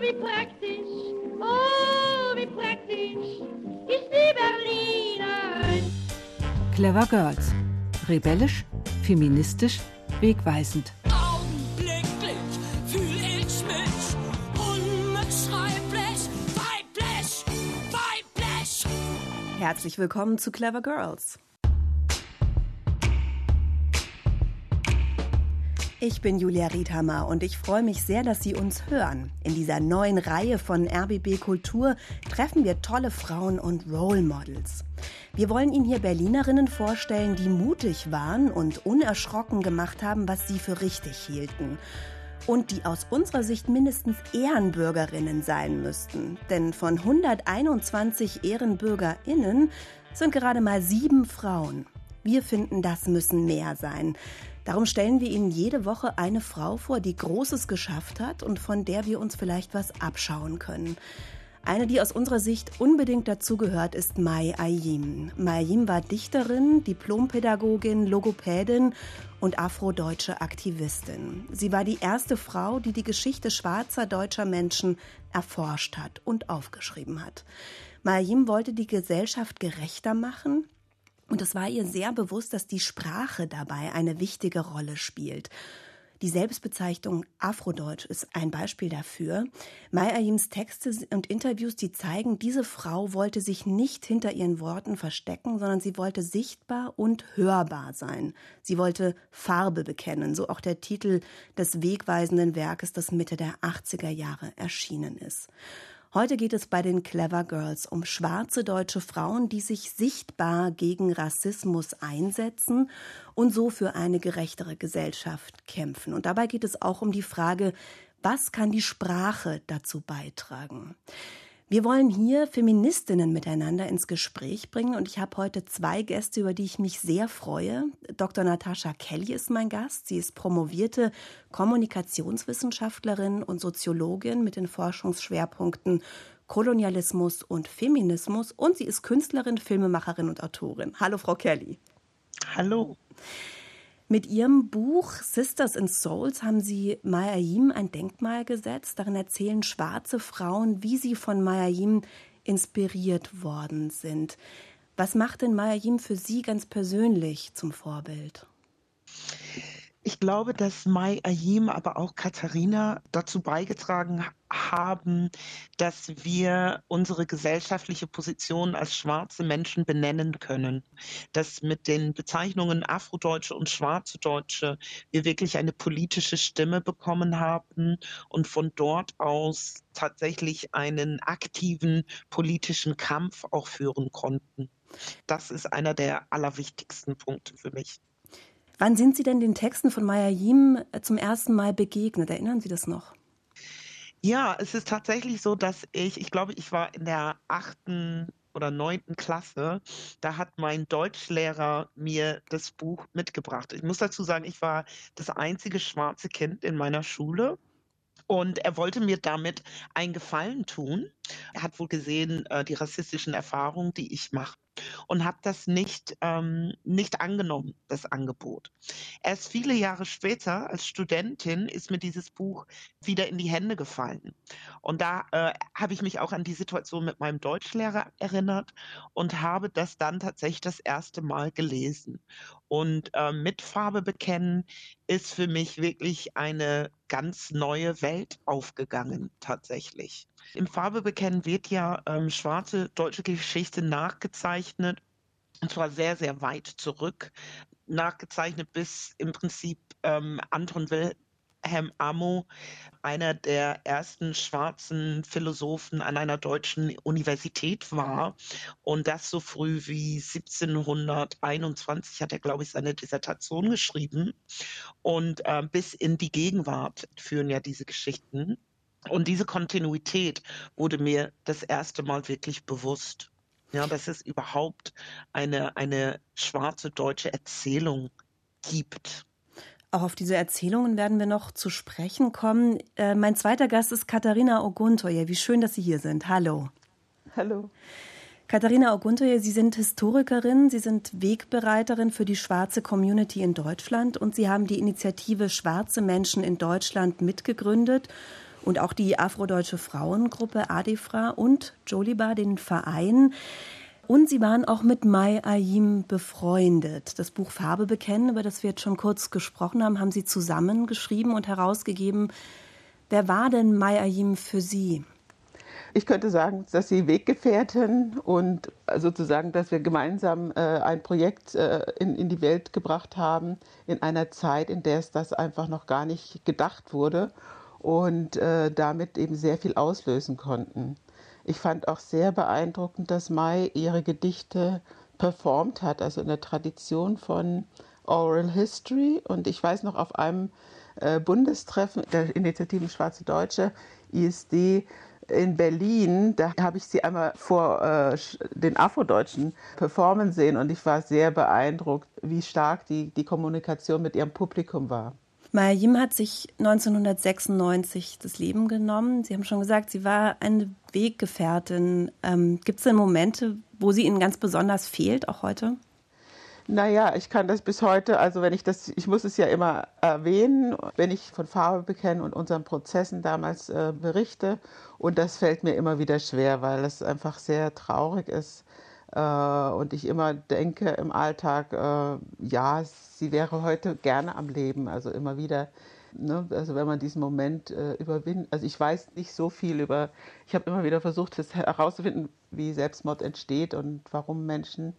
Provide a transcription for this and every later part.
wie praktisch, oh, wie praktisch ist die Berlinerin. Clever Girls. Rebellisch, feministisch, wegweisend. Augenblicklich fühl ich mich unbeschreiblich weiblich, weiblich. Herzlich willkommen zu Clever Girls. Ich bin Julia Riedhammer und ich freue mich sehr, dass Sie uns hören. In dieser neuen Reihe von RBB Kultur treffen wir tolle Frauen und Role Models. Wir wollen Ihnen hier Berlinerinnen vorstellen, die mutig waren und unerschrocken gemacht haben, was sie für richtig hielten. Und die aus unserer Sicht mindestens Ehrenbürgerinnen sein müssten. Denn von 121 Ehrenbürgerinnen sind gerade mal sieben Frauen. Wir finden, das müssen mehr sein. Darum stellen wir Ihnen jede Woche eine Frau vor, die Großes geschafft hat und von der wir uns vielleicht was abschauen können. Eine, die aus unserer Sicht unbedingt dazugehört, ist Mai Ayim. Mai Ayim war Dichterin, Diplompädagogin, Logopädin und afrodeutsche Aktivistin. Sie war die erste Frau, die die Geschichte schwarzer deutscher Menschen erforscht hat und aufgeschrieben hat. Mai Ayim wollte die Gesellschaft gerechter machen, und es war ihr sehr bewusst, dass die Sprache dabei eine wichtige Rolle spielt. Die Selbstbezeichnung Afrodeutsch ist ein Beispiel dafür. Mai Ayims Texte und Interviews, die zeigen, diese Frau wollte sich nicht hinter ihren Worten verstecken, sondern sie wollte sichtbar und hörbar sein. Sie wollte Farbe bekennen, so auch der Titel des wegweisenden Werkes, das Mitte der 80er Jahre erschienen ist. Heute geht es bei den Clever Girls um schwarze deutsche Frauen, die sich sichtbar gegen Rassismus einsetzen und so für eine gerechtere Gesellschaft kämpfen. Und dabei geht es auch um die Frage, was kann die Sprache dazu beitragen? Wir wollen hier Feministinnen miteinander ins Gespräch bringen und ich habe heute zwei Gäste, über die ich mich sehr freue. Dr. Natascha Kelly ist mein Gast. Sie ist promovierte Kommunikationswissenschaftlerin und Soziologin mit den Forschungsschwerpunkten Kolonialismus und Feminismus und sie ist Künstlerin, Filmemacherin und Autorin. Hallo, Frau Kelly. Hallo. Mit ihrem Buch Sisters in Souls haben sie Mayayim ein Denkmal gesetzt. Darin erzählen schwarze Frauen, wie sie von Mayayim inspiriert worden sind. Was macht denn Mayayim für Sie ganz persönlich zum Vorbild? Ich glaube, dass Mai Ayim, aber auch Katharina dazu beigetragen haben, dass wir unsere gesellschaftliche Position als schwarze Menschen benennen können. Dass mit den Bezeichnungen Afrodeutsche und Schwarze Deutsche wir wirklich eine politische Stimme bekommen haben und von dort aus tatsächlich einen aktiven politischen Kampf auch führen konnten. Das ist einer der allerwichtigsten Punkte für mich. Wann sind Sie denn den Texten von Maya Yim äh, zum ersten Mal begegnet? Erinnern Sie das noch? Ja, es ist tatsächlich so, dass ich, ich glaube, ich war in der achten oder neunten Klasse, da hat mein Deutschlehrer mir das Buch mitgebracht. Ich muss dazu sagen, ich war das einzige schwarze Kind in meiner Schule. Und er wollte mir damit einen Gefallen tun. Er hat wohl gesehen, äh, die rassistischen Erfahrungen, die ich mache und habe das nicht, ähm, nicht angenommen, das Angebot. Erst viele Jahre später als Studentin ist mir dieses Buch wieder in die Hände gefallen. Und da äh, habe ich mich auch an die Situation mit meinem Deutschlehrer erinnert und habe das dann tatsächlich das erste Mal gelesen. Und äh, mit Farbe bekennen ist für mich wirklich eine ganz neue Welt aufgegangen, tatsächlich. Im Farbe bekennen wird ja ähm, schwarze deutsche Geschichte nachgezeichnet und zwar sehr, sehr weit zurück, nachgezeichnet bis im Prinzip ähm, Anton Wilhelm Amo, einer der ersten schwarzen Philosophen an einer deutschen Universität war. Und das so früh wie 1721 hat er, glaube ich, seine Dissertation geschrieben. Und äh, bis in die Gegenwart führen ja diese Geschichten. Und diese Kontinuität wurde mir das erste Mal wirklich bewusst. Ja, dass es überhaupt eine, eine schwarze deutsche Erzählung gibt. Auch auf diese Erzählungen werden wir noch zu sprechen kommen. Äh, mein zweiter Gast ist Katharina Oguntoye. Wie schön, dass Sie hier sind. Hallo. Hallo. Katharina Oguntoye, Sie sind Historikerin, Sie sind Wegbereiterin für die schwarze Community in Deutschland und Sie haben die Initiative Schwarze Menschen in Deutschland mitgegründet und auch die afrodeutsche Frauengruppe Adifra und Joliba, den Verein. Und sie waren auch mit Mai Ayim befreundet. Das Buch Farbe bekennen, über das wir jetzt schon kurz gesprochen haben, haben sie zusammen geschrieben und herausgegeben. Wer war denn Mai Ayim für Sie? Ich könnte sagen, dass sie Weggefährten und sozusagen, dass wir gemeinsam äh, ein Projekt äh, in, in die Welt gebracht haben, in einer Zeit, in der es das einfach noch gar nicht gedacht wurde und äh, damit eben sehr viel auslösen konnten. Ich fand auch sehr beeindruckend, dass Mai ihre Gedichte performt hat, also in der Tradition von Oral History. Und ich weiß noch, auf einem äh, Bundestreffen der Initiativen Schwarze Deutsche, ISD, in Berlin, da habe ich sie einmal vor äh, den Afrodeutschen performen sehen und ich war sehr beeindruckt, wie stark die, die Kommunikation mit ihrem Publikum war. Maya Yim hat sich 1996 das Leben genommen. Sie haben schon gesagt, sie war eine Weggefährtin. Ähm, Gibt es denn Momente, wo sie Ihnen ganz besonders fehlt, auch heute? Naja, ich kann das bis heute, also wenn ich das, ich muss es ja immer erwähnen, wenn ich von Farbe bekenne und unseren Prozessen damals äh, berichte. Und das fällt mir immer wieder schwer, weil es einfach sehr traurig ist. Äh, und ich immer denke im Alltag, äh, ja, sie wäre heute gerne am Leben. Also immer wieder, ne, also wenn man diesen Moment äh, überwindet. Also ich weiß nicht so viel über, ich habe immer wieder versucht, herauszufinden, wie Selbstmord entsteht und warum Menschen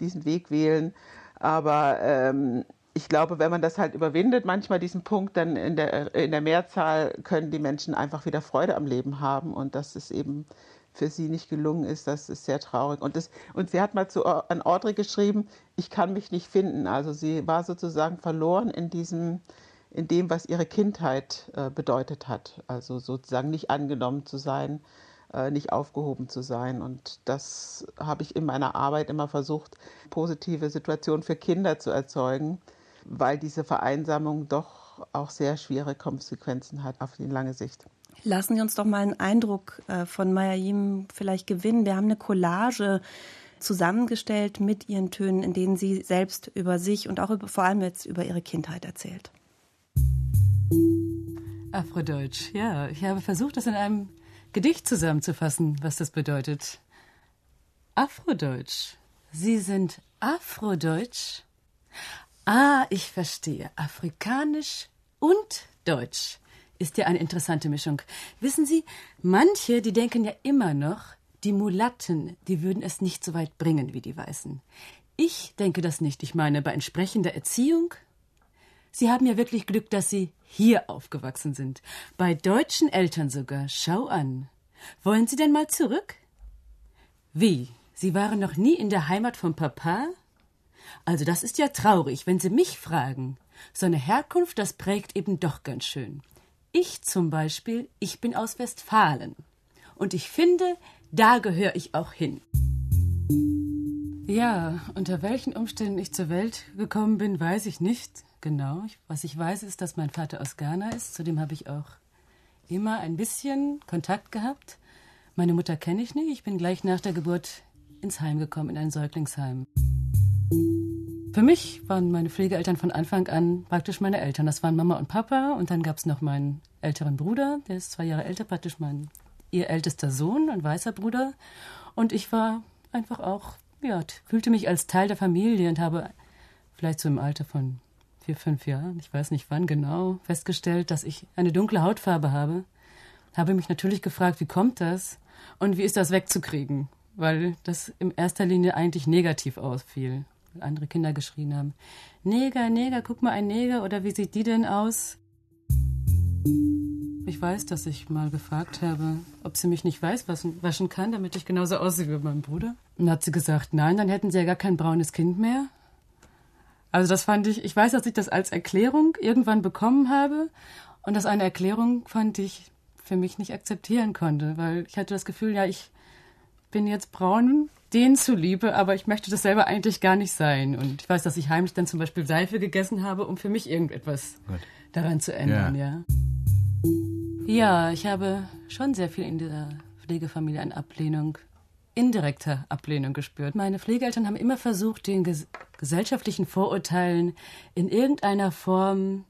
diesen Weg wählen. Aber ähm, ich glaube, wenn man das halt überwindet, manchmal diesen Punkt, dann in der, in der Mehrzahl können die Menschen einfach wieder Freude am Leben haben. Und dass es eben für sie nicht gelungen ist, das ist sehr traurig. Und, das, und sie hat mal zu, an Audrey geschrieben, ich kann mich nicht finden. Also sie war sozusagen verloren in diesem, in dem, was ihre Kindheit äh, bedeutet hat. Also sozusagen nicht angenommen zu sein, äh, nicht aufgehoben zu sein. Und das habe ich in meiner Arbeit immer versucht, positive Situationen für Kinder zu erzeugen, weil diese Vereinsamung doch auch sehr schwere Konsequenzen hat auf die lange Sicht. Lassen Sie uns doch mal einen Eindruck äh, von Mayayim vielleicht gewinnen. Wir haben eine Collage zusammengestellt mit ihren Tönen, in denen sie selbst über sich und auch über, vor allem jetzt über ihre Kindheit erzählt. Afrodeutsch, ja. Ich habe versucht, das in einem Gedicht zusammenzufassen, was das bedeutet. Afrodeutsch. Sie sind Afrodeutsch? Ah, ich verstehe. Afrikanisch und Deutsch ist ja eine interessante Mischung. Wissen Sie, manche, die denken ja immer noch, die Mulatten, die würden es nicht so weit bringen wie die Weißen. Ich denke das nicht. Ich meine, bei entsprechender Erziehung. Sie haben ja wirklich Glück, dass Sie hier aufgewachsen sind. Bei deutschen Eltern sogar. Schau an. Wollen Sie denn mal zurück? Wie? Sie waren noch nie in der Heimat von Papa? Also das ist ja traurig, wenn Sie mich fragen. So eine Herkunft, das prägt eben doch ganz schön. Ich zum Beispiel, ich bin aus Westfalen. Und ich finde, da gehöre ich auch hin. Ja, unter welchen Umständen ich zur Welt gekommen bin, weiß ich nicht genau. Was ich weiß, ist, dass mein Vater aus Ghana ist. Zudem habe ich auch immer ein bisschen Kontakt gehabt. Meine Mutter kenne ich nicht. Ich bin gleich nach der Geburt ins Heim gekommen, in ein Säuglingsheim. Für mich waren meine Pflegeeltern von Anfang an praktisch meine Eltern. Das waren Mama und Papa und dann gab es noch meinen älteren Bruder, der ist zwei Jahre älter, praktisch mein ihr ältester Sohn, ein weißer Bruder. Und ich war einfach auch, ja, fühlte mich als Teil der Familie und habe vielleicht so im Alter von vier, fünf Jahren, ich weiß nicht wann genau, festgestellt, dass ich eine dunkle Hautfarbe habe. Habe mich natürlich gefragt, wie kommt das und wie ist das wegzukriegen, weil das in erster Linie eigentlich negativ ausfiel. Andere Kinder geschrien haben, Neger, Neger, guck mal ein Neger oder wie sieht die denn aus? Ich weiß, dass ich mal gefragt habe, ob sie mich nicht weiß waschen kann, damit ich genauso aussehe wie mein Bruder. Und hat sie gesagt, nein, dann hätten sie ja gar kein braunes Kind mehr. Also das fand ich, ich weiß, dass ich das als Erklärung irgendwann bekommen habe und das eine Erklärung fand ich für mich nicht akzeptieren konnte, weil ich hatte das Gefühl, ja, ich bin jetzt braun denen zuliebe, aber ich möchte das selber eigentlich gar nicht sein. Und ich weiß, dass ich heimlich dann zum Beispiel Seife gegessen habe, um für mich irgendetwas Gut. daran zu ändern, ja. ja. Ja, ich habe schon sehr viel in dieser Pflegefamilie an Ablehnung indirekter Ablehnung gespürt. Meine Pflegeeltern haben immer versucht, den ges gesellschaftlichen Vorurteilen in irgendeiner Form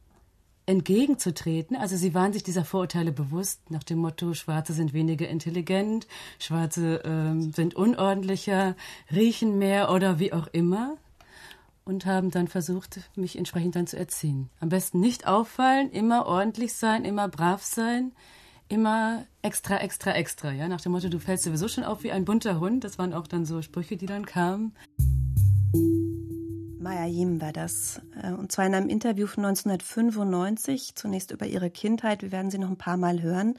entgegenzutreten. Also sie waren sich dieser Vorurteile bewusst, nach dem Motto, Schwarze sind weniger intelligent, Schwarze ähm, sind unordentlicher, riechen mehr oder wie auch immer. Und haben dann versucht, mich entsprechend dann zu erziehen. Am besten nicht auffallen, immer ordentlich sein, immer brav sein, immer extra, extra, extra. Ja? Nach dem Motto, du fällst sowieso schon auf wie ein bunter Hund. Das waren auch dann so Sprüche, die dann kamen. Maya Yim war das. Äh, und zwar in einem Interview von 1995, zunächst über ihre Kindheit. Wir werden sie noch ein paar Mal hören.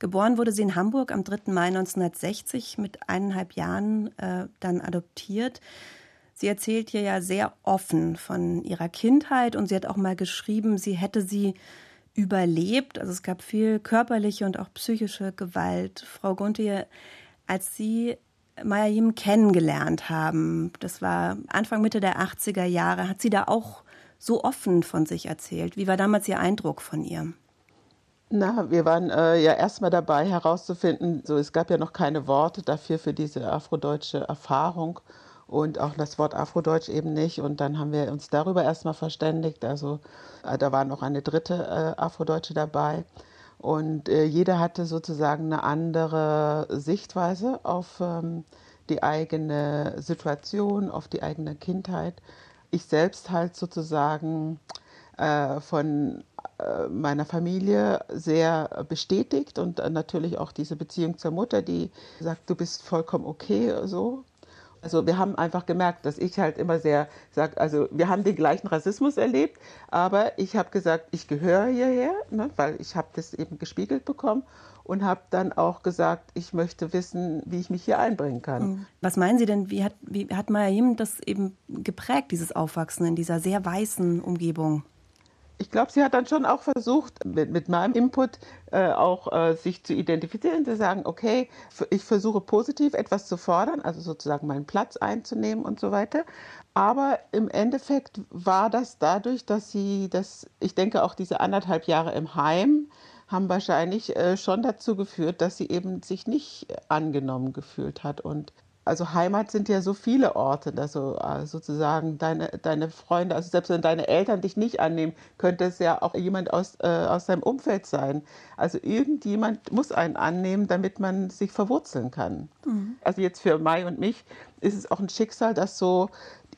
Geboren wurde sie in Hamburg am 3. Mai 1960, mit eineinhalb Jahren äh, dann adoptiert. Sie erzählt hier ja sehr offen von ihrer Kindheit und sie hat auch mal geschrieben, sie hätte sie überlebt. Also es gab viel körperliche und auch psychische Gewalt. Frau Gunther, als Sie Mayayim kennengelernt haben, das war Anfang, Mitte der 80er Jahre, hat sie da auch so offen von sich erzählt. Wie war damals Ihr Eindruck von ihr? Na, wir waren äh, ja erstmal dabei herauszufinden, so es gab ja noch keine Worte dafür für diese afrodeutsche Erfahrung und auch das Wort Afrodeutsch eben nicht. Und dann haben wir uns darüber erstmal verständigt. Also äh, da war noch eine dritte äh, Afrodeutsche dabei. Und äh, jeder hatte sozusagen eine andere Sichtweise auf ähm, die eigene Situation, auf die eigene Kindheit. Ich selbst halt sozusagen äh, von äh, meiner Familie sehr bestätigt und natürlich auch diese Beziehung zur Mutter, die sagt, du bist vollkommen okay so. Also wir haben einfach gemerkt, dass ich halt immer sehr sage, also wir haben den gleichen Rassismus erlebt, aber ich habe gesagt, ich gehöre hierher, ne, weil ich habe das eben gespiegelt bekommen und habe dann auch gesagt, ich möchte wissen, wie ich mich hier einbringen kann. Mhm. Was meinen Sie denn, wie hat, wie hat Mayim das eben geprägt, dieses Aufwachsen in dieser sehr weißen Umgebung? Ich glaube, sie hat dann schon auch versucht, mit, mit meinem Input äh, auch äh, sich zu identifizieren, zu sagen, okay, ich versuche positiv etwas zu fordern, also sozusagen meinen Platz einzunehmen und so weiter. Aber im Endeffekt war das dadurch, dass sie das, ich denke auch diese anderthalb Jahre im Heim haben wahrscheinlich äh, schon dazu geführt, dass sie eben sich nicht angenommen gefühlt hat und also Heimat sind ja so viele Orte, also sozusagen deine, deine Freunde, also selbst wenn deine Eltern dich nicht annehmen, könnte es ja auch jemand aus, äh, aus deinem Umfeld sein. Also irgendjemand muss einen annehmen, damit man sich verwurzeln kann. Mhm. Also jetzt für Mai und mich ist es auch ein Schicksal, dass so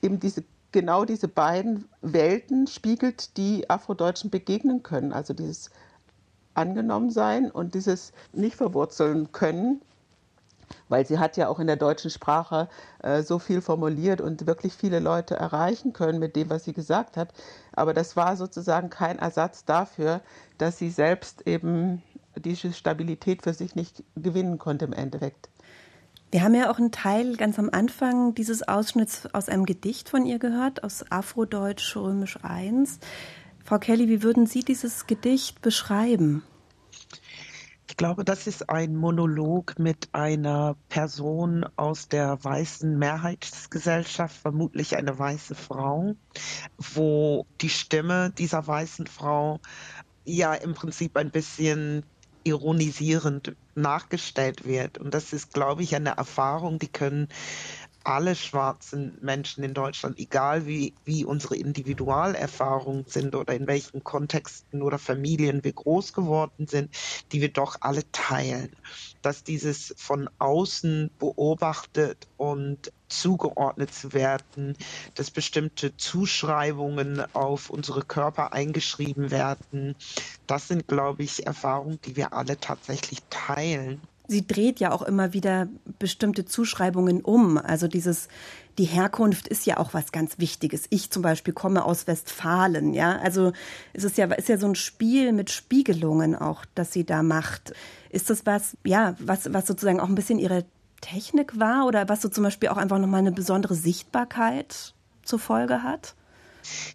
eben diese genau diese beiden Welten spiegelt, die Afrodeutschen begegnen können. Also dieses angenommen sein und dieses nicht verwurzeln können weil sie hat ja auch in der deutschen Sprache äh, so viel formuliert und wirklich viele Leute erreichen können mit dem, was sie gesagt hat. Aber das war sozusagen kein Ersatz dafür, dass sie selbst eben diese Stabilität für sich nicht gewinnen konnte im Endeffekt. Wir haben ja auch einen Teil ganz am Anfang dieses Ausschnitts aus einem Gedicht von ihr gehört, aus Afrodeutsch Römisch I. Frau Kelly, wie würden Sie dieses Gedicht beschreiben? Ich glaube, das ist ein Monolog mit einer Person aus der weißen Mehrheitsgesellschaft, vermutlich eine weiße Frau, wo die Stimme dieser weißen Frau ja im Prinzip ein bisschen ironisierend nachgestellt wird. Und das ist, glaube ich, eine Erfahrung, die können alle schwarzen Menschen in Deutschland, egal wie, wie unsere Individualerfahrungen sind oder in welchen Kontexten oder Familien wir groß geworden sind, die wir doch alle teilen. Dass dieses von außen beobachtet und zugeordnet zu werden, dass bestimmte Zuschreibungen auf unsere Körper eingeschrieben werden, das sind, glaube ich, Erfahrungen, die wir alle tatsächlich teilen sie dreht ja auch immer wieder bestimmte Zuschreibungen um. Also dieses, die Herkunft ist ja auch was ganz Wichtiges. Ich zum Beispiel komme aus Westfalen, ja. Also es ist ja, ist ja so ein Spiel mit Spiegelungen auch, das sie da macht. Ist das was, ja, was, was sozusagen auch ein bisschen ihre Technik war oder was so zum Beispiel auch einfach nochmal eine besondere Sichtbarkeit zur Folge hat?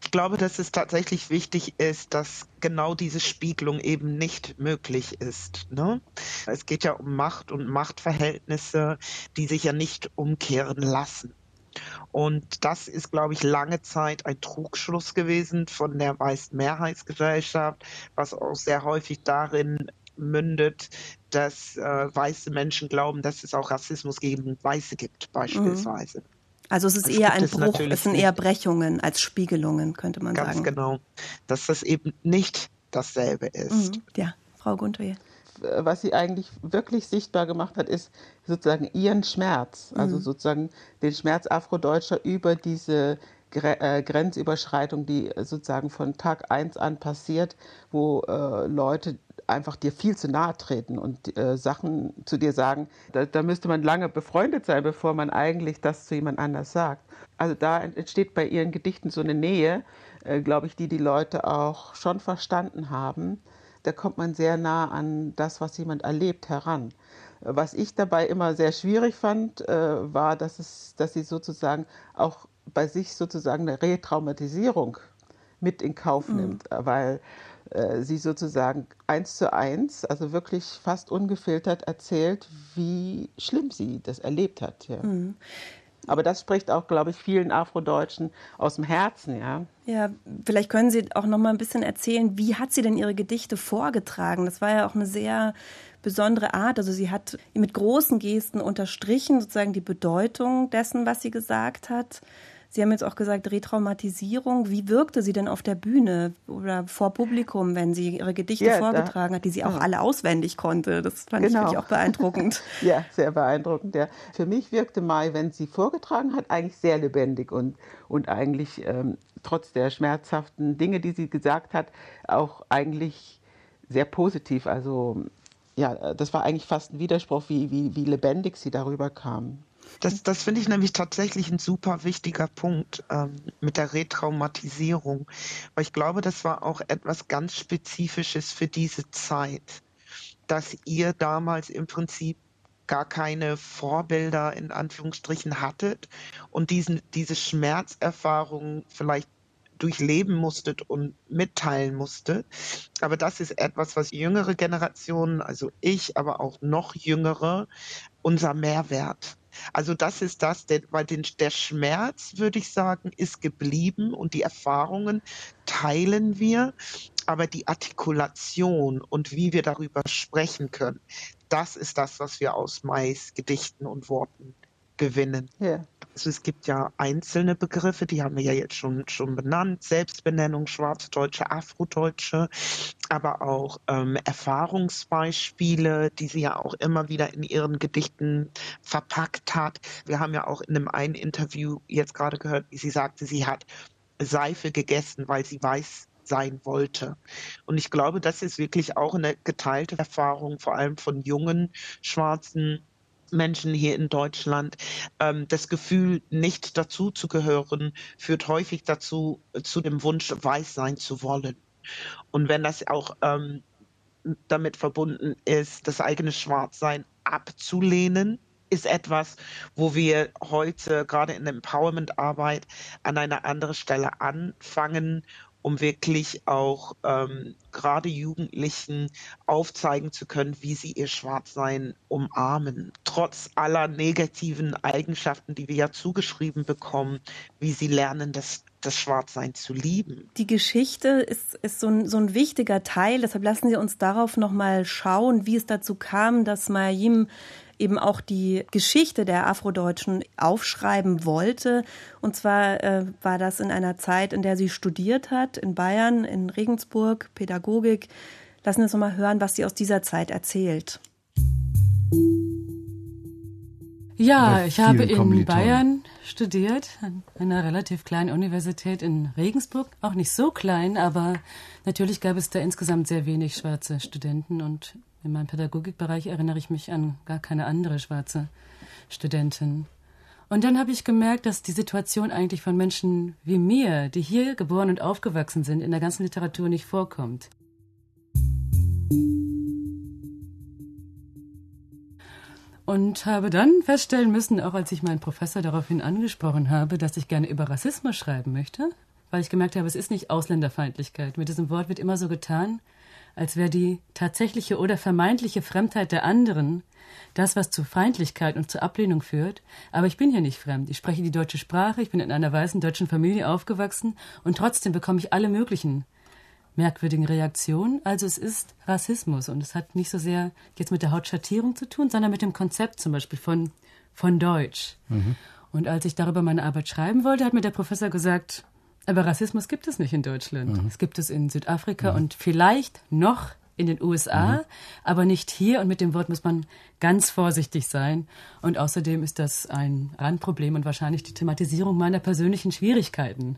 Ich glaube, dass es tatsächlich wichtig ist, dass genau diese Spiegelung eben nicht möglich ist. Ne? Es geht ja um Macht und Machtverhältnisse, die sich ja nicht umkehren lassen. Und das ist, glaube ich, lange Zeit ein Trugschluss gewesen von der weißen Mehrheitsgesellschaft, was auch sehr häufig darin mündet, dass äh, weiße Menschen glauben, dass es auch Rassismus gegen Weiße gibt, beispielsweise. Mhm. Also es ist das eher ein Bruch, es sind eher Brechungen als Spiegelungen, könnte man ganz sagen. Ganz genau. Dass das eben nicht dasselbe ist. Mhm. Ja, Frau Gunther. Was sie eigentlich wirklich sichtbar gemacht hat, ist sozusagen ihren Schmerz, also sozusagen den Schmerz Afrodeutscher über diese Gre äh, Grenzüberschreitung, die sozusagen von Tag 1 an passiert, wo äh, Leute einfach dir viel zu nahe treten und äh, Sachen zu dir sagen. Da, da müsste man lange befreundet sein, bevor man eigentlich das zu jemand anders sagt. Also da entsteht bei ihren Gedichten so eine Nähe, äh, glaube ich, die die Leute auch schon verstanden haben. Da kommt man sehr nah an das, was jemand erlebt, heran. Was ich dabei immer sehr schwierig fand, äh, war, dass, es, dass sie sozusagen auch bei sich sozusagen eine Retraumatisierung mit in Kauf nimmt, weil äh, sie sozusagen eins zu eins, also wirklich fast ungefiltert erzählt, wie schlimm sie das erlebt hat. Ja. Aber das spricht auch, glaube ich, vielen Afrodeutschen aus dem Herzen, ja. Ja, vielleicht können Sie auch noch mal ein bisschen erzählen, wie hat sie denn ihre Gedichte vorgetragen? Das war ja auch eine sehr besondere Art. Also sie hat mit großen Gesten unterstrichen sozusagen die Bedeutung dessen, was sie gesagt hat. Sie haben jetzt auch gesagt Retraumatisierung. Wie wirkte sie denn auf der Bühne oder vor Publikum, wenn sie ihre Gedichte Ja, da- vorgetragen hat, die sie auch alle auswendig konnte? Das fand ich Genau. wirklich auch beeindruckend. Ja, sehr beeindruckend. Ja. Für mich wirkte Mai, wenn sie vorgetragen hat, eigentlich sehr lebendig und, und eigentlich ähm, trotz der schmerzhaften Dinge, die sie gesagt hat, auch eigentlich sehr positiv. Also ja, das war eigentlich fast ein Widerspruch, wie, wie, wie lebendig sie darüber kam. Das, das finde ich nämlich tatsächlich ein super wichtiger Punkt ähm, mit der Retraumatisierung, weil ich glaube, das war auch etwas ganz Spezifisches für diese Zeit, dass ihr damals im Prinzip gar keine Vorbilder in Anführungsstrichen hattet und diesen, diese Schmerzerfahrung vielleicht durchleben musstet und mitteilen musstet. Aber das ist etwas, was jüngere Generationen, also ich, aber auch noch jüngere, unser Mehrwert. Also das ist das, der, weil den, der Schmerz, würde ich sagen, ist geblieben und die Erfahrungen teilen wir, aber die Artikulation und wie wir darüber sprechen können, das ist das, was wir aus Mais, Gedichten und Worten gewinnen. Ja. Also es gibt ja einzelne Begriffe, die haben wir ja jetzt schon, schon benannt. Selbstbenennung, Schwarzdeutsche, Afrodeutsche, aber auch ähm, Erfahrungsbeispiele, die sie ja auch immer wieder in ihren Gedichten verpackt hat. Wir haben ja auch in einem einen Interview jetzt gerade gehört, wie sie sagte, sie hat Seife gegessen, weil sie weiß sein wollte. Und ich glaube, das ist wirklich auch eine geteilte Erfahrung, vor allem von jungen schwarzen Menschen hier in Deutschland. Ähm, das Gefühl, nicht dazu zu gehören, führt häufig dazu, äh, zu dem Wunsch, weiß sein zu wollen. Und wenn das auch ähm, damit verbunden ist, das eigene Schwarzsein abzulehnen, ist etwas, wo wir heute gerade in der Empowerment-Arbeit an einer anderen Stelle anfangen, um wirklich auch ähm, gerade Jugendlichen aufzeigen zu können, wie sie ihr Schwarzsein umarmen. Trotz aller negativen Eigenschaften, die wir ja zugeschrieben bekommen, wie sie lernen, das, das Schwarzsein zu lieben. Die Geschichte ist, ist so, ein, so ein wichtiger Teil. Deshalb lassen Sie uns darauf nochmal schauen, wie es dazu kam, dass Mayim eben auch die Geschichte der Afrodeutschen aufschreiben wollte. Und zwar äh, war das in einer Zeit, in der sie studiert hat, in Bayern, in Regensburg, Pädagogik. Lassen Sie uns nochmal hören, was sie aus dieser Zeit erzählt. Ja, ich habe in. Bayern studiert, an einer relativ kleinen Universität in Regensburg. Auch nicht so klein, aber natürlich gab es da insgesamt sehr wenig schwarze Studenten. Und in meinem Pädagogikbereich erinnere ich mich an gar keine andere schwarze Studentin. Und dann habe ich gemerkt, dass die Situation eigentlich von Menschen wie mir, die hier geboren und aufgewachsen sind, in der ganzen Literatur nicht vorkommt. Und habe dann feststellen müssen, auch als ich meinen Professor daraufhin angesprochen habe, dass ich gerne über Rassismus schreiben möchte, weil ich gemerkt habe, es ist nicht Ausländerfeindlichkeit. Mit diesem Wort wird immer so getan, als wäre die tatsächliche oder vermeintliche Fremdheit der anderen das, was zu Feindlichkeit und zur Ablehnung führt. Aber ich bin hier nicht fremd. Ich spreche die deutsche Sprache, ich bin in einer weißen deutschen Familie aufgewachsen und trotzdem bekomme ich alle möglichen merkwürdigen Reaktionen. Also es ist Rassismus und es hat nicht so sehr jetzt mit der Hautschattierung zu tun, sondern mit dem Konzept zum Beispiel von, von Deutsch. Und als ich darüber meine Arbeit schreiben wollte, hat mir der Professor gesagt, Aber Rassismus gibt es nicht in Deutschland. Es gibt es in Südafrika und vielleicht noch in den USA, aber nicht hier. Und mit dem Wort muss man ganz vorsichtig sein. Und außerdem ist das ein Randproblem und wahrscheinlich die Thematisierung meiner persönlichen Schwierigkeiten.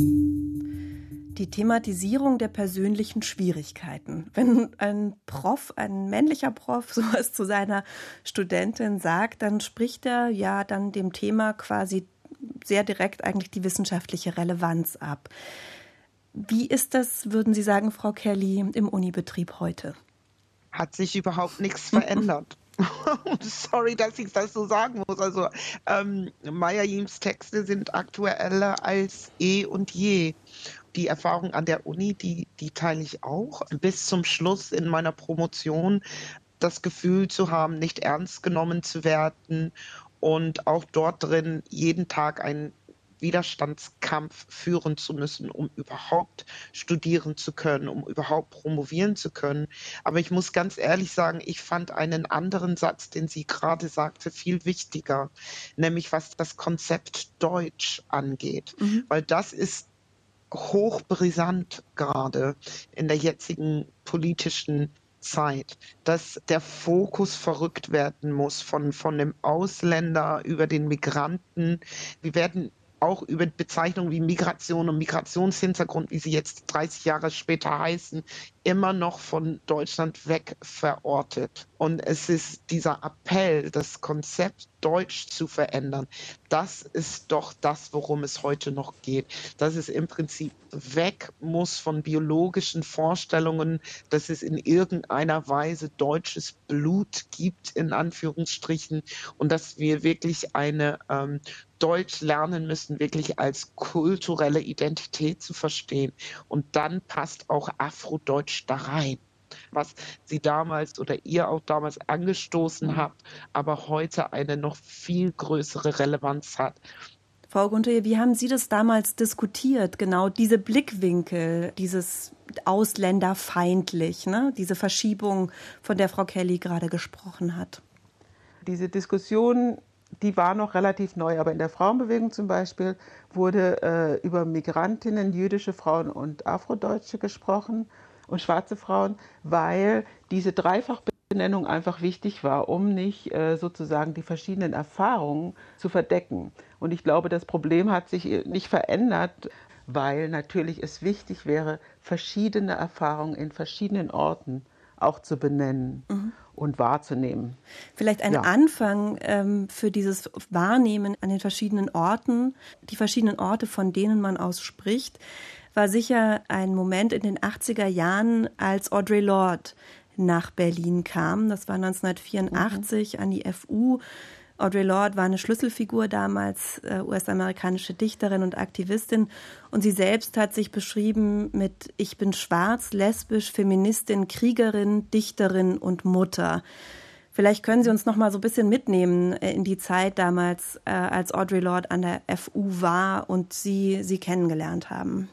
Die Thematisierung der persönlichen Schwierigkeiten. Wenn ein Prof, ein männlicher Prof, sowas zu seiner Studentin sagt, dann spricht er ja dann dem Thema quasi sehr direkt eigentlich die wissenschaftliche Relevanz ab. Wie ist das, würden Sie sagen, Frau Kelly, im Unibetrieb heute? Hat sich überhaupt nichts verändert. Sorry, dass ich das so sagen muss. Also ähm, Maya Yims Texte sind aktueller als eh und je. Die Erfahrung an der Uni, die, die teile ich auch. Bis zum Schluss in meiner Promotion das Gefühl zu haben, nicht ernst genommen zu werden und auch dort drin jeden Tag ein Widerstandskampf führen zu müssen, um überhaupt studieren zu können, um überhaupt promovieren zu können. Aber ich muss ganz ehrlich sagen, ich fand einen anderen Satz, den sie gerade sagte, viel wichtiger, nämlich was das Konzept Deutsch angeht, mhm. weil das ist hochbrisant gerade in der jetzigen politischen Zeit, dass der Fokus verrückt werden muss von, von dem Ausländer über den Migranten. Wir werden auch über Bezeichnungen wie Migration und Migrationshintergrund, wie sie jetzt 30 Jahre später heißen, immer noch von Deutschland weg verortet. Und es ist dieser Appell, das Konzept Deutsch zu verändern. Das ist doch das, worum es heute noch geht. Dass es im Prinzip weg muss von biologischen Vorstellungen, dass es in irgendeiner Weise deutsches Blut gibt, in Anführungsstrichen, und dass wir wirklich eine ähm, Deutsch lernen müssen, wirklich als kulturelle Identität zu verstehen. Und dann passt auch Afrodeutsch da rein was sie damals oder ihr auch damals angestoßen habt, aber heute eine noch viel größere Relevanz hat. Frau Gunther, wie haben Sie das damals diskutiert? Genau diese Blickwinkel, dieses ausländerfeindlich, ne? diese Verschiebung, von der Frau Kelly gerade gesprochen hat. Diese Diskussion, die war noch relativ neu, aber in der Frauenbewegung zum Beispiel wurde äh, über Migrantinnen, jüdische Frauen und Afrodeutsche gesprochen und schwarze Frauen, weil diese Dreifachbenennung einfach wichtig war, um nicht äh, sozusagen die verschiedenen Erfahrungen zu verdecken. Und ich glaube, das Problem hat sich nicht verändert, weil natürlich es wichtig wäre, verschiedene Erfahrungen in verschiedenen Orten auch zu benennen. Mhm und wahrzunehmen. Vielleicht ein ja. Anfang ähm, für dieses Wahrnehmen an den verschiedenen Orten, die verschiedenen Orte, von denen man aus spricht war sicher ein Moment in den 80er Jahren, als Audre Lorde nach Berlin kam. Das war 1984 mhm. an die FU. Audre Lorde war eine Schlüsselfigur damals, äh, US-amerikanische Dichterin und Aktivistin. Und sie selbst hat sich beschrieben mit Ich bin schwarz, lesbisch, Feministin, Kriegerin, Dichterin und Mutter. Vielleicht können Sie uns noch mal so ein bisschen mitnehmen äh, in die Zeit damals, äh, als Audre Lorde an der FU war und Sie sie kennengelernt haben.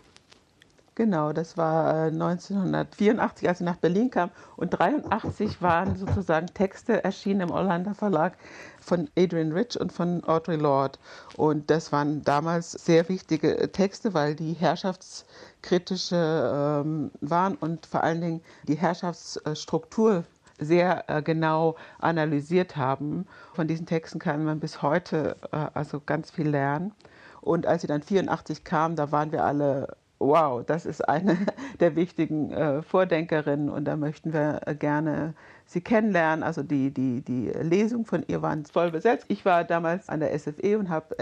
Genau, das war 1984, äh, als ich nach Berlin kam. Und 1983 waren sozusagen Texte erschienen im Orlando Verlag von Adrian Rich und von Audre Lorde. Und das waren damals sehr wichtige Texte, weil die herrschaftskritische ähm, waren und vor allen Dingen die Herrschaftsstruktur sehr äh, genau analysiert haben. Von diesen Texten kann man bis heute äh, also ganz viel lernen. Und als sie dann 84 kam, da waren wir alle wow, das ist eine der wichtigen äh, Vordenkerinnen und da möchten wir äh, gerne sie kennenlernen. Also die, die, die Lesung von ihr waren voll besetzt. Ich war damals an der SFE und habe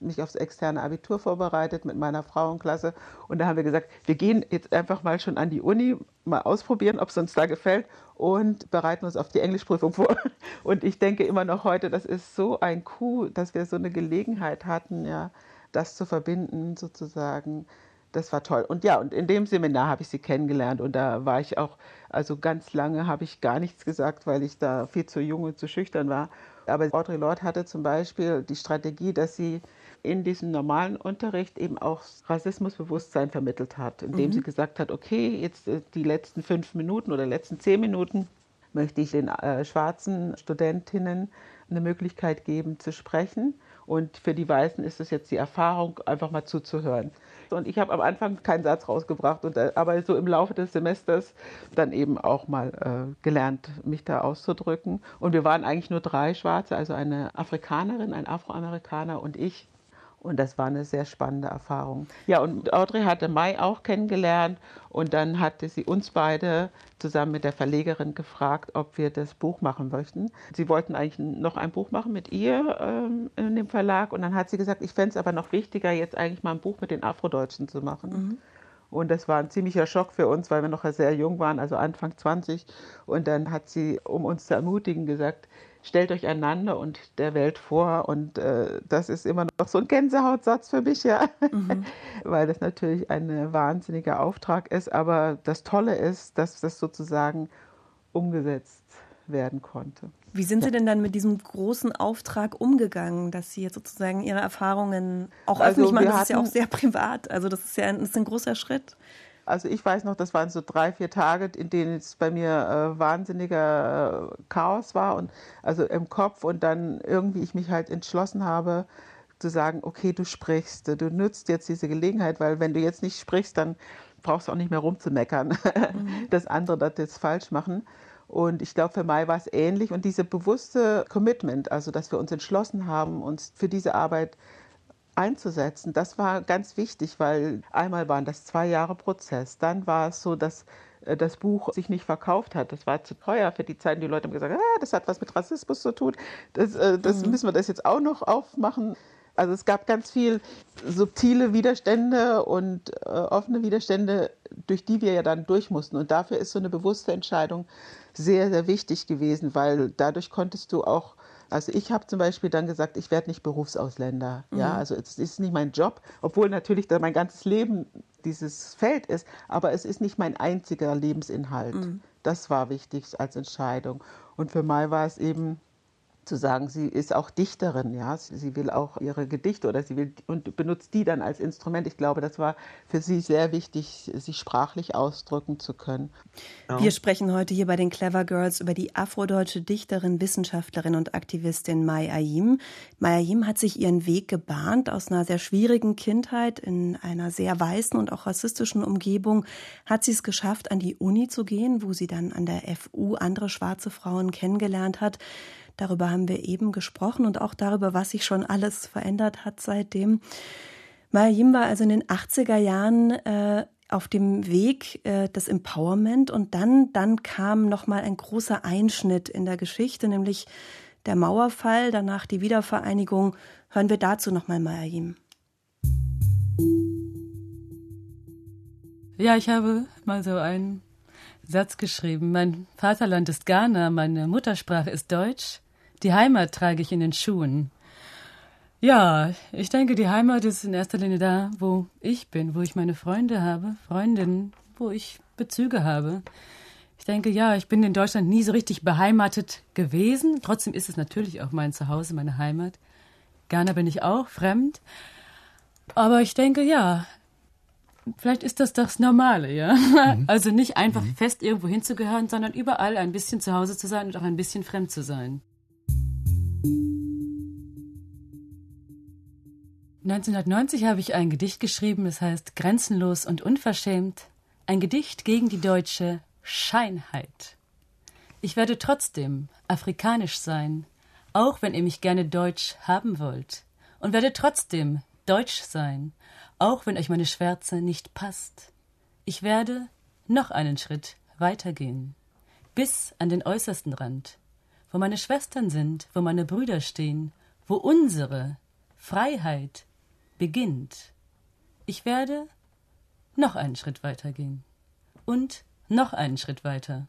mich aufs externe Abitur vorbereitet mit meiner Frauenklasse. Und da haben wir gesagt, wir gehen jetzt einfach mal schon an die Uni, mal ausprobieren, ob es uns da gefällt und bereiten uns auf die Englischprüfung vor. Und ich denke immer noch heute, das ist so ein Coup, dass wir so eine Gelegenheit hatten, ja, das zu verbinden sozusagen das war toll. Und ja, und in dem Seminar habe ich sie kennengelernt und da war ich auch, also ganz lange habe ich gar nichts gesagt, weil ich da viel zu jung und zu schüchtern war. Aber Audre Lorde hatte zum Beispiel die Strategie, dass sie in diesem normalen Unterricht eben auch Rassismusbewusstsein vermittelt hat, indem mhm. sie gesagt hat, okay, jetzt äh, die letzten fünf Minuten oder letzten zehn Minuten möchte ich den äh, schwarzen Studentinnen eine Möglichkeit geben zu sprechen Und für die Weißen ist es jetzt die Erfahrung, einfach mal zuzuhören. Und ich habe am Anfang keinen Satz rausgebracht, und, äh, aber so im Laufe des Semesters dann eben auch mal äh, gelernt, mich da auszudrücken. Und wir waren eigentlich nur drei Schwarze, also eine Afrikanerin, ein Afroamerikaner und ich. Und das war eine sehr spannende Erfahrung. Ja, und Audrey hatte Mai auch kennengelernt und dann hatte sie uns beide zusammen mit der Verlegerin gefragt, ob wir das Buch machen möchten. Sie wollten eigentlich noch ein Buch machen mit ihr ähm, in dem Verlag und dann hat sie gesagt, ich fände es aber noch wichtiger, jetzt eigentlich mal ein Buch mit den Afrodeutschen zu machen. Mhm. Und das war ein ziemlicher Schock für uns, weil wir noch sehr jung waren, also Anfang 20. Und dann hat sie, um uns zu ermutigen, gesagt, stellt euch einander und der Welt vor. Und äh, das ist immer noch so ein Gänsehautsatz für mich, ja, mhm. weil das natürlich ein wahnsinniger Auftrag ist. Aber das Tolle ist, dass das sozusagen umgesetzt werden konnte. Wie sind Sie denn dann mit diesem großen Auftrag umgegangen, dass Sie jetzt sozusagen Ihre Erfahrungen auch also öffentlich machen? Das ist ja auch sehr privat. Also das ist ja ein, das ist ein großer Schritt. Also ich weiß noch, das waren so drei, vier Tage, in denen es bei mir äh, wahnsinniger äh, Chaos war und also im Kopf und dann irgendwie ich mich halt entschlossen habe zu sagen, okay, du sprichst, du nützt jetzt diese Gelegenheit, weil wenn du jetzt nicht sprichst, dann brauchst du auch nicht mehr rumzumeckern, mhm. dass andere das jetzt falsch machen. Und ich glaube, für Mai war es ähnlich. Und diese bewusste Commitment, also dass wir uns entschlossen haben, uns für diese Arbeit einzusetzen. Das war ganz wichtig, weil einmal waren das zwei Jahre Prozess. Dann war es so, dass äh, das Buch sich nicht verkauft hat. Das war zu teuer für die Zeiten. Die Leute haben gesagt, ah, das hat was mit Rassismus zu tun. Das, äh, das mhm. müssen wir das jetzt auch noch aufmachen. Also es gab ganz viel subtile Widerstände und äh, offene Widerstände, durch die wir ja dann durch mussten. Und dafür ist so eine bewusste Entscheidung sehr, sehr wichtig gewesen, weil dadurch konntest du auch also ich habe zum Beispiel dann gesagt, ich werde nicht Berufsausländer. Mhm. Ja, also es ist nicht mein Job, obwohl natürlich da mein ganzes Leben dieses Feld ist, aber es ist nicht mein einziger Lebensinhalt. Mhm. Das war wichtig als Entscheidung. Und für Mai war es eben zu sagen, sie ist auch Dichterin, ja, sie will auch ihre Gedichte oder sie will und benutzt die dann als Instrument. Ich glaube, das war für sie sehr wichtig, sich sprachlich ausdrücken zu können. Ja. Wir sprechen heute hier bei den Clever Girls über die afrodeutsche Dichterin, Wissenschaftlerin und Aktivistin Mai Ayim. Mai Ayim hat sich ihren Weg gebahnt aus einer sehr schwierigen Kindheit in einer sehr weißen und auch rassistischen Umgebung, hat sie es geschafft, an die Uni zu gehen, wo sie dann an der FU andere schwarze Frauen kennengelernt hat. Darüber haben wir eben gesprochen und auch darüber, was sich schon alles verändert hat seitdem. Mayim war also in den 80er Jahren äh, auf dem Weg äh, des Empowerment und dann, dann kam nochmal ein großer Einschnitt in der Geschichte, nämlich der Mauerfall, danach die Wiedervereinigung. Hören wir dazu nochmal Mayim. Ja, ich habe mal so einen Satz geschrieben. Mein Vaterland ist Ghana, meine Muttersprache ist Deutsch. Die Heimat trage ich in den Schuhen. Ja, ich denke, die Heimat ist in erster Linie da, wo ich bin, wo ich meine Freunde habe, Freundinnen, wo ich Bezüge habe. Ich denke, ja, ich bin in Deutschland nie so richtig beheimatet gewesen. Trotzdem ist es natürlich auch mein Zuhause, meine Heimat. Ghana bin ich auch fremd. Aber ich denke, ja, vielleicht ist das das Normale, ja. Mhm. Also nicht einfach mhm. fest irgendwo hinzugehören, sondern überall ein bisschen zu Hause zu sein und auch ein bisschen fremd zu sein. 1990 habe ich ein Gedicht geschrieben, das heißt Grenzenlos und unverschämt. Ein Gedicht gegen die deutsche Scheinheit. Ich werde trotzdem afrikanisch sein, auch wenn ihr mich gerne deutsch haben wollt. Und werde trotzdem deutsch sein, auch wenn euch meine Schwärze nicht passt. Ich werde noch einen Schritt weitergehen, bis an den äußersten Rand, wo meine Schwestern sind, wo meine Brüder stehen, wo unsere Freiheit beginnt. Ich werde noch einen Schritt weiter gehen und noch einen Schritt weiter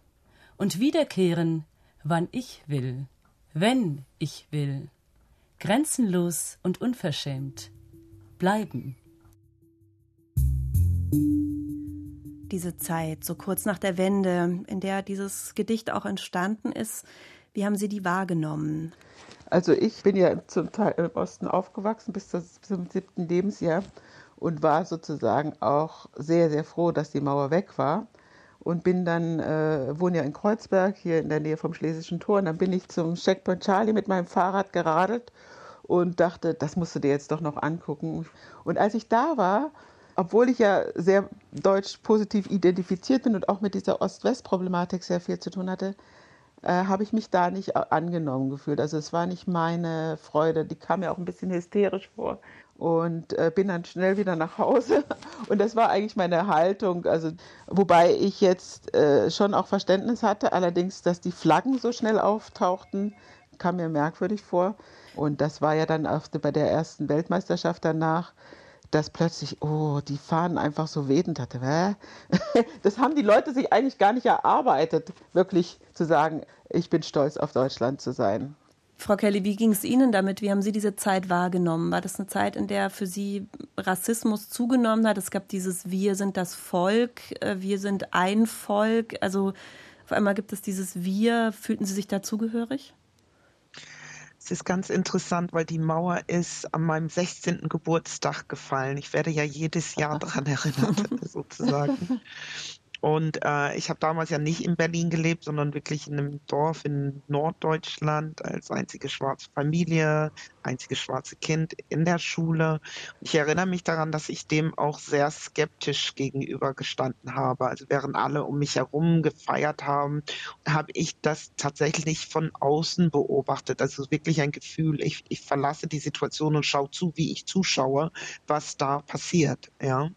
und wiederkehren, wann ich will, wenn ich will, grenzenlos und unverschämt bleiben. Diese Zeit, so kurz nach der Wende, in der dieses Gedicht auch entstanden ist, wie haben Sie die wahrgenommen? Also ich bin ja zum Teil im Osten aufgewachsen bis zum siebten Lebensjahr und war sozusagen auch sehr, sehr froh, dass die Mauer weg war. Und bin dann, äh, wohne ja in Kreuzberg, hier in der Nähe vom Schlesischen Tor. Und dann bin ich zum Checkpoint Charlie mit meinem Fahrrad geradelt und dachte, das musst du dir jetzt doch noch angucken. Und als ich da war, obwohl ich ja sehr deutsch positiv identifiziert bin und auch mit dieser Ost-West-Problematik sehr viel zu tun hatte, äh, habe ich mich da nicht angenommen gefühlt. Also es war nicht meine Freude, die kam mir auch ein bisschen hysterisch vor und äh, bin dann schnell wieder nach Hause. Und das war eigentlich meine Haltung. Also, wobei ich jetzt äh, schon auch Verständnis hatte, allerdings, dass die Flaggen so schnell auftauchten, kam mir merkwürdig vor. Und das war ja dann auch bei der ersten Weltmeisterschaft danach, dass plötzlich, oh, die Fahnen einfach so wehend hatte. Das haben die Leute sich eigentlich gar nicht erarbeitet, wirklich zu sagen, ich bin stolz auf Deutschland zu sein. Frau Kelly, wie ging es Ihnen damit? Wie haben Sie diese Zeit wahrgenommen? War das eine Zeit, in der für Sie Rassismus zugenommen hat? Es gab dieses Wir sind das Volk, äh, wir sind ein Volk. Also auf einmal gibt es dieses Wir. Fühlten Sie sich dazugehörig? Es ist ganz interessant, weil die Mauer ist an meinem 16. Geburtstag gefallen. Ich werde ja jedes Jahr daran erinnert, sozusagen. Und äh, ich habe damals ja nicht in Berlin gelebt, sondern wirklich in einem Dorf in Norddeutschland als einzige schwarze Familie, einziges schwarze Kind in der Schule. Ich erinnere mich daran, dass ich dem auch sehr skeptisch gegenüber gestanden habe. Also während alle um mich herum gefeiert haben, habe ich das tatsächlich von außen beobachtet. Also wirklich ein Gefühl, ich, ich verlasse die Situation und schaue zu, wie ich zuschaue, was da passiert. Ja.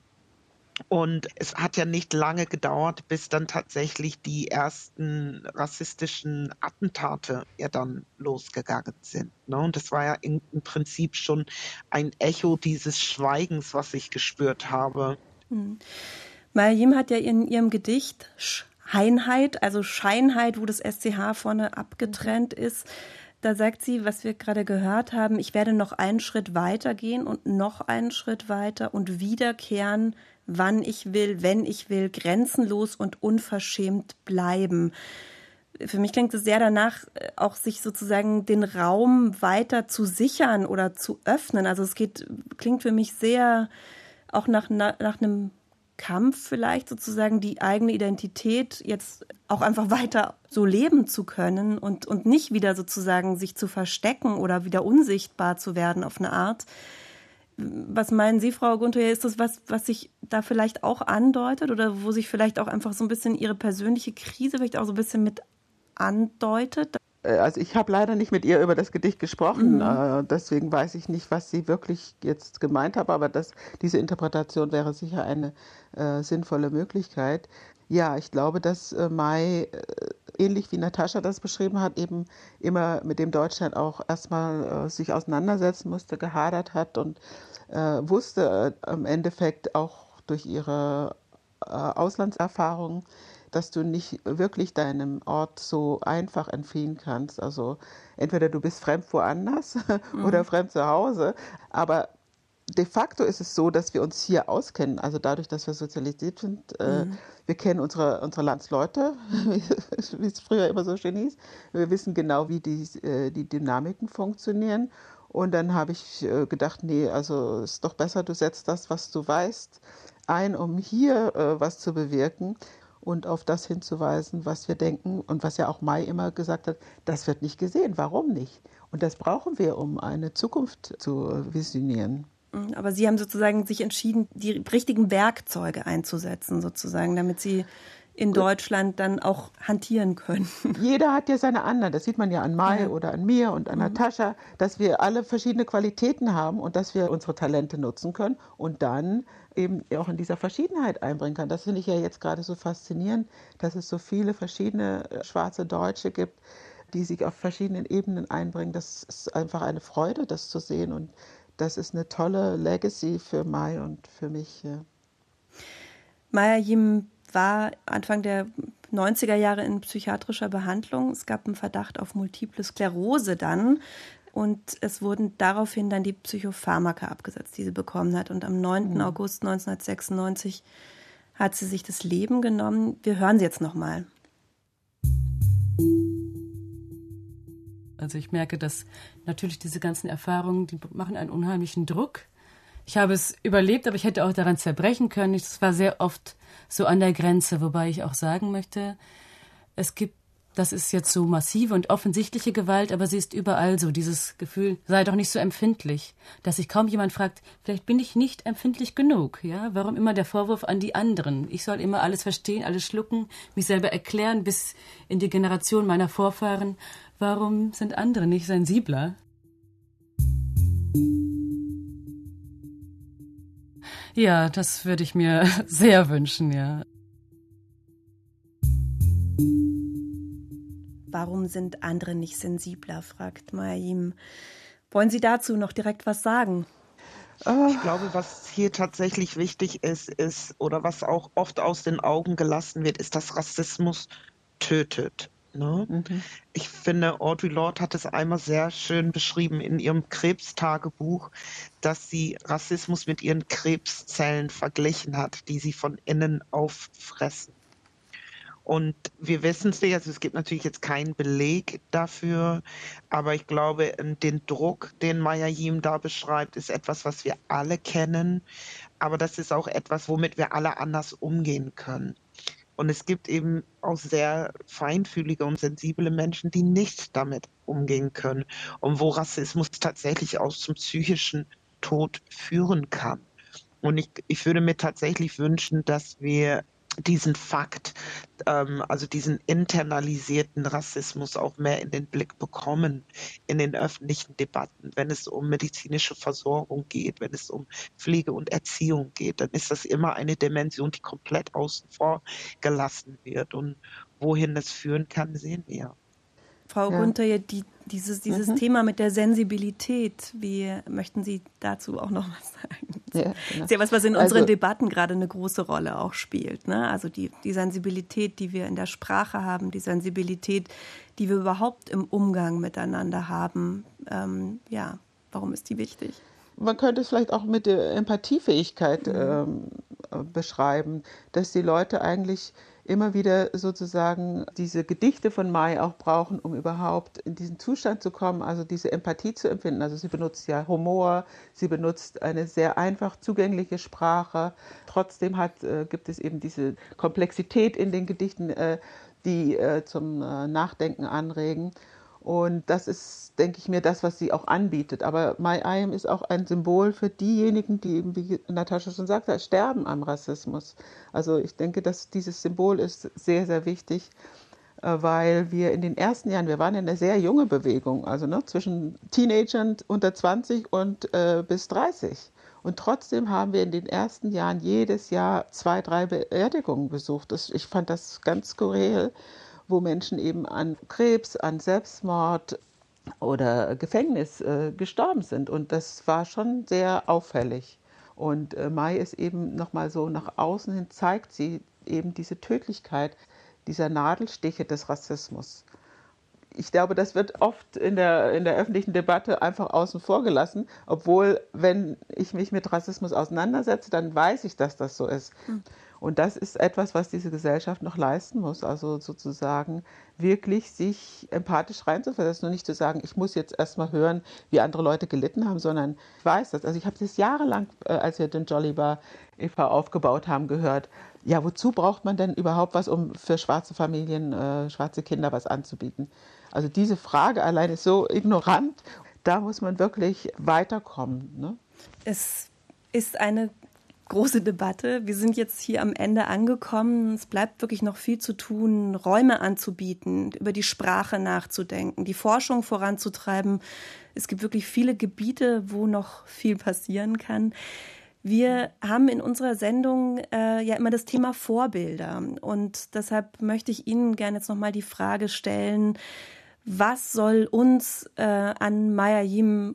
Und es hat ja nicht lange gedauert, bis dann tatsächlich die ersten rassistischen Attentate ja dann losgegangen sind. Ne? Und das war ja im, Prinzip schon ein Echo dieses Schweigens, was ich gespürt habe. Hm. Mariam hat ja in ihrem Gedicht Scheinheit, also Scheinheit, wo das SCH vorne abgetrennt ist, da sagt sie, was wir gerade gehört haben, ich werde noch einen Schritt weiter gehen und noch einen Schritt weiter und wiederkehren wann ich will, wenn ich will, grenzenlos und unverschämt bleiben. Für mich klingt es sehr danach, äh, auch sich sozusagen den Raum weiter zu sichern oder zu öffnen. Also es geht, klingt für mich sehr auch nach, nach einem Kampf vielleicht sozusagen die eigene Identität jetzt auch einfach weiter so leben zu können und, und nicht wieder sozusagen sich zu verstecken oder wieder unsichtbar zu werden auf eine Art. Was meinen Sie, Frau Gunther? Ist das was, was sich da vielleicht auch andeutet oder wo sich vielleicht auch einfach so ein bisschen Ihre persönliche Krise vielleicht auch so ein bisschen mit andeutet? Äh, also ich habe leider nicht mit ihr über das Gedicht gesprochen, mhm. Äh, deswegen weiß ich nicht, was sie wirklich jetzt gemeint hat, aber das, diese Interpretation wäre sicher eine äh, sinnvolle Möglichkeit. Ja, ich glaube, dass äh, Mai, äh, ähnlich wie Natascha das beschrieben hat, eben immer mit dem Deutschland auch erstmal äh, sich auseinandersetzen musste, gehadert hat und äh, wusste äh, im Endeffekt auch durch ihre Auslandserfahrung, dass du nicht wirklich deinem Ort so einfach entfliehen kannst. Also entweder du bist fremd woanders mhm. oder fremd zu Hause, aber de facto ist es so, dass wir uns hier auskennen. Also dadurch, dass wir sozialisiert sind, äh, mhm. wir kennen unsere, unsere Landsleute, wie es früher immer so schön hieß. Wir wissen genau, wie die, äh, die Dynamiken funktionieren. Und dann habe ich äh, gedacht, nee, also ist doch besser, du setzt das, was du weißt, ein, um hier was zu bewirken und auf das hinzuweisen, was wir denken und was ja auch Mai immer gesagt hat, das wird nicht gesehen. Warum nicht? Und das brauchen wir, um eine Zukunft zu visionieren. Mhm, aber Sie haben sozusagen sich entschieden, die richtigen Werkzeuge einzusetzen, sozusagen, damit Sie in Deutschland dann auch hantieren können. Jeder hat ja seine anderen. Das sieht man ja an Mai ja. oder an mir und an mhm. Natascha, dass wir alle verschiedene Qualitäten haben und dass wir unsere Talente nutzen können und dann eben auch in dieser Verschiedenheit einbringen können. Das finde ich ja jetzt gerade so faszinierend, dass es so viele verschiedene äh, schwarze Deutsche gibt, die sich auf verschiedenen Ebenen einbringen. Das ist einfach eine Freude, das zu sehen und das ist eine tolle Legacy für Mai und für mich. Ja. Maya Yim war Anfang der 90er Jahre in psychiatrischer Behandlung. Es gab einen Verdacht auf multiple Sklerose dann. Und es wurden daraufhin dann die Psychopharmaka abgesetzt, die sie bekommen hat. Und am 9. Mhm. August 1996 hat sie sich das Leben genommen. Wir hören sie jetzt nochmal. Also ich merke, dass natürlich diese ganzen Erfahrungen, die machen einen unheimlichen Druck. Ich habe es überlebt, aber ich hätte auch daran zerbrechen können. Es war sehr oft so an der Grenze, wobei ich auch sagen möchte, es gibt das ist jetzt so massive und offensichtliche Gewalt, aber sie ist überall so. Dieses Gefühl, sei doch nicht so empfindlich, dass sich kaum jemand fragt, vielleicht bin ich nicht empfindlich genug, ja? Warum immer der Vorwurf an die anderen? Ich soll immer alles verstehen, alles schlucken, mich selber erklären bis in die Generation meiner Vorfahren. Warum sind andere nicht sensibler? Ja, das würde ich mir sehr wünschen, ja. Warum sind andere nicht sensibler? fragt Maim. Wollen Sie dazu noch direkt was sagen? Ich glaube, was hier tatsächlich wichtig ist, ist, oder was auch oft aus den Augen gelassen wird, ist, dass Rassismus tötet. Ne? Mhm. Ich finde, Audre Lorde hat es einmal sehr schön beschrieben in ihrem Krebstagebuch, dass sie Rassismus mit ihren Krebszellen verglichen hat, die sie von innen auffressen. Und wir wissen es nicht, also es gibt natürlich jetzt keinen Beleg dafür, aber ich glaube, den Druck, den Maya Yim da beschreibt, ist etwas, was wir alle kennen, aber das ist auch etwas, womit wir alle anders umgehen können. Und es gibt eben auch sehr feinfühlige und sensible Menschen, die nicht damit umgehen können und wo Rassismus tatsächlich auch zum psychischen Tod führen kann. Und ich, ich würde mir tatsächlich wünschen, dass wir diesen Fakt, ähm, also diesen internalisierten Rassismus auch mehr in den Blick bekommen in den öffentlichen Debatten. Wenn es um medizinische Versorgung geht, wenn es um Pflege und Erziehung geht, dann ist das immer eine Dimension, die komplett außen vor gelassen wird. Und wohin das führen kann, sehen wir. Frau ja. Gunther, die, dieses, dieses mhm. Thema mit der Sensibilität, wie möchten Sie dazu auch noch was sagen? Ja, genau. Das ist ja was, was in unseren also, Debatten gerade eine große Rolle auch spielt. Ne? Also die, die Sensibilität, die wir in der Sprache haben, die Sensibilität, die wir überhaupt im Umgang miteinander haben. Ähm, ja, warum ist die wichtig? Man könnte es vielleicht auch mit der Empathiefähigkeit mhm. ähm, beschreiben, dass die Leute eigentlich immer wieder sozusagen diese Gedichte von Mai auch brauchen, um überhaupt in diesen Zustand zu kommen, also diese Empathie zu empfinden. Also sie benutzt ja Humor, sie benutzt eine sehr einfach zugängliche Sprache. Trotzdem hat, äh, gibt es eben diese Komplexität in den Gedichten, äh, die äh, zum äh, Nachdenken anregen. Und das ist, denke ich mir, das, was sie auch anbietet. Aber My I Am ist auch ein Symbol für diejenigen, die eben, wie Natascha schon sagte, sterben am Rassismus. Also ich denke, dass dieses Symbol ist sehr, sehr wichtig, äh, weil wir in den ersten Jahren, wir waren ja eine sehr junge Bewegung, also ne, zwischen Teenagern unter 20 und äh, bis 30. Und trotzdem haben wir in den ersten Jahren jedes Jahr zwei, drei Beerdigungen besucht. Das, ich fand das ganz skurril wo Menschen eben an Krebs, an Selbstmord oder Gefängnis äh, gestorben sind. Und das war schon sehr auffällig. Und äh, Mai ist eben nochmal so nach außen hin, zeigt sie eben diese Tödlichkeit dieser Nadelstiche des Rassismus. Ich glaube, das wird oft in der, in der öffentlichen Debatte einfach außen vor gelassen, obwohl, wenn ich mich mit Rassismus auseinandersetze, dann weiß ich, dass das so ist. Mhm. Und das ist etwas, was diese Gesellschaft noch leisten muss. Also sozusagen wirklich sich empathisch reinzuversetzen und nicht zu sagen, ich muss jetzt erstmal hören, wie andere Leute gelitten haben, sondern ich weiß das. Also ich habe das jahrelang, äh, als wir den Jolly Bar e.V. aufgebaut haben, gehört. Ja, wozu braucht man denn überhaupt was, um für schwarze Familien, äh, schwarze Kinder was anzubieten? Also diese Frage allein ist so ignorant. Da muss man wirklich weiterkommen. Ne? Es ist eine große Debatte. Wir sind jetzt hier am Ende angekommen. Es bleibt wirklich noch viel zu tun, Räume anzubieten, über die Sprache nachzudenken, die Forschung voranzutreiben. Es gibt wirklich viele Gebiete, wo noch viel passieren kann. Wir haben in unserer Sendung äh, ja immer das Thema Vorbilder und deshalb möchte ich Ihnen gerne jetzt noch mal die Frage stellen: was soll uns äh, an Maya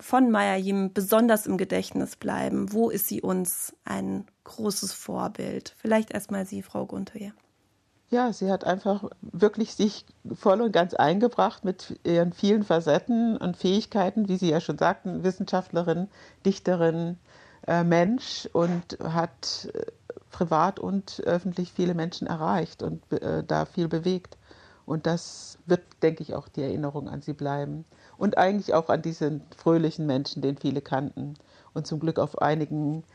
von Maya Yim besonders im Gedächtnis bleiben? Wo ist sie uns ein großes Vorbild? Vielleicht erstmal Sie, Frau Gunther. Ja, sie hat einfach wirklich sich voll und ganz eingebracht mit ihren vielen Facetten und Fähigkeiten, wie Sie ja schon sagten, Wissenschaftlerin, Dichterin, äh, Mensch und hat äh, privat und öffentlich viele Menschen erreicht und äh, da viel bewegt. Und das wird, denke ich, auch die Erinnerung an sie bleiben. Und eigentlich auch an diesen fröhlichen Menschen, den viele kannten und zum Glück auf einigen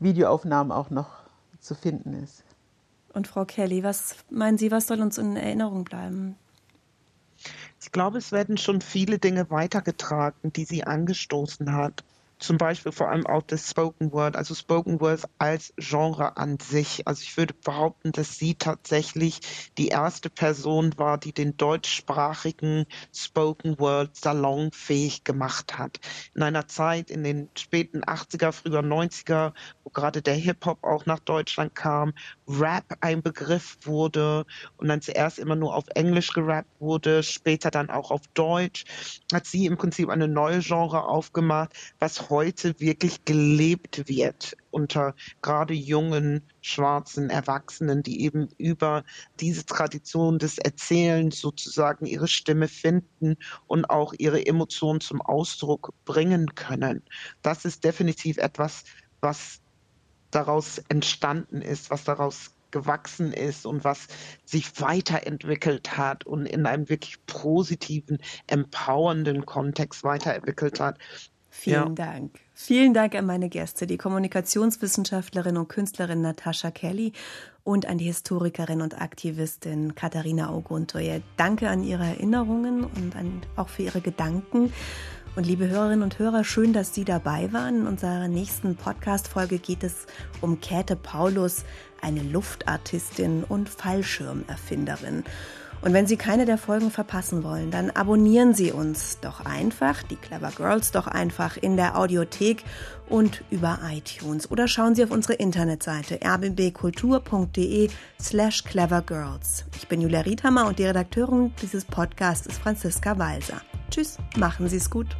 Videoaufnahmen auch noch zu finden ist. Und Frau Kelly, was meinen Sie, was soll uns in Erinnerung bleiben? Ich glaube, es werden schon viele Dinge weitergetragen, die sie angestoßen hat zum Beispiel vor allem auch das Spoken Word, also Spoken Word als Genre an sich. Also ich würde behaupten, dass sie tatsächlich die erste Person war, die den deutschsprachigen Spoken Word salonfähig gemacht hat. In einer Zeit in den späten 80er, früher 90er, wo gerade der Hip-Hop auch nach Deutschland kam, Rap ein Begriff wurde und dann zuerst immer nur auf Englisch gerappt wurde, später dann auch auf Deutsch, hat sie im Prinzip eine neue Genre aufgemacht, was heute wirklich gelebt wird unter gerade jungen schwarzen Erwachsenen, die eben über diese Tradition des Erzählens sozusagen ihre Stimme finden und auch ihre Emotionen zum Ausdruck bringen können. Das ist definitiv etwas, was daraus entstanden ist, was daraus gewachsen ist und was sich weiterentwickelt hat und in einem wirklich positiven, empowernden Kontext weiterentwickelt hat. Vielen ja. Dank. Vielen Dank an meine Gäste, die Kommunikationswissenschaftlerin und Künstlerin Natascha Kelly und an die Historikerin und Aktivistin Katharina Auguntoye. Danke an Ihre Erinnerungen und an, auch für Ihre Gedanken. Und liebe Hörerinnen und Hörer, schön, dass Sie dabei waren. In unserer nächsten Podcast-Folge geht es um Käthe Paulus, eine Luftartistin und Fallschirmerfinderin. Und wenn Sie keine der Folgen verpassen wollen, dann abonnieren Sie uns doch einfach, die Clever Girls doch einfach in der Audiothek und über iTunes oder schauen Sie auf unsere Internetseite rbbkultur.de slash clevergirls. Ich bin Julia Riedhammer und die Redakteurin dieses Podcasts ist Franziska Walser. Tschüss, machen Sie es gut.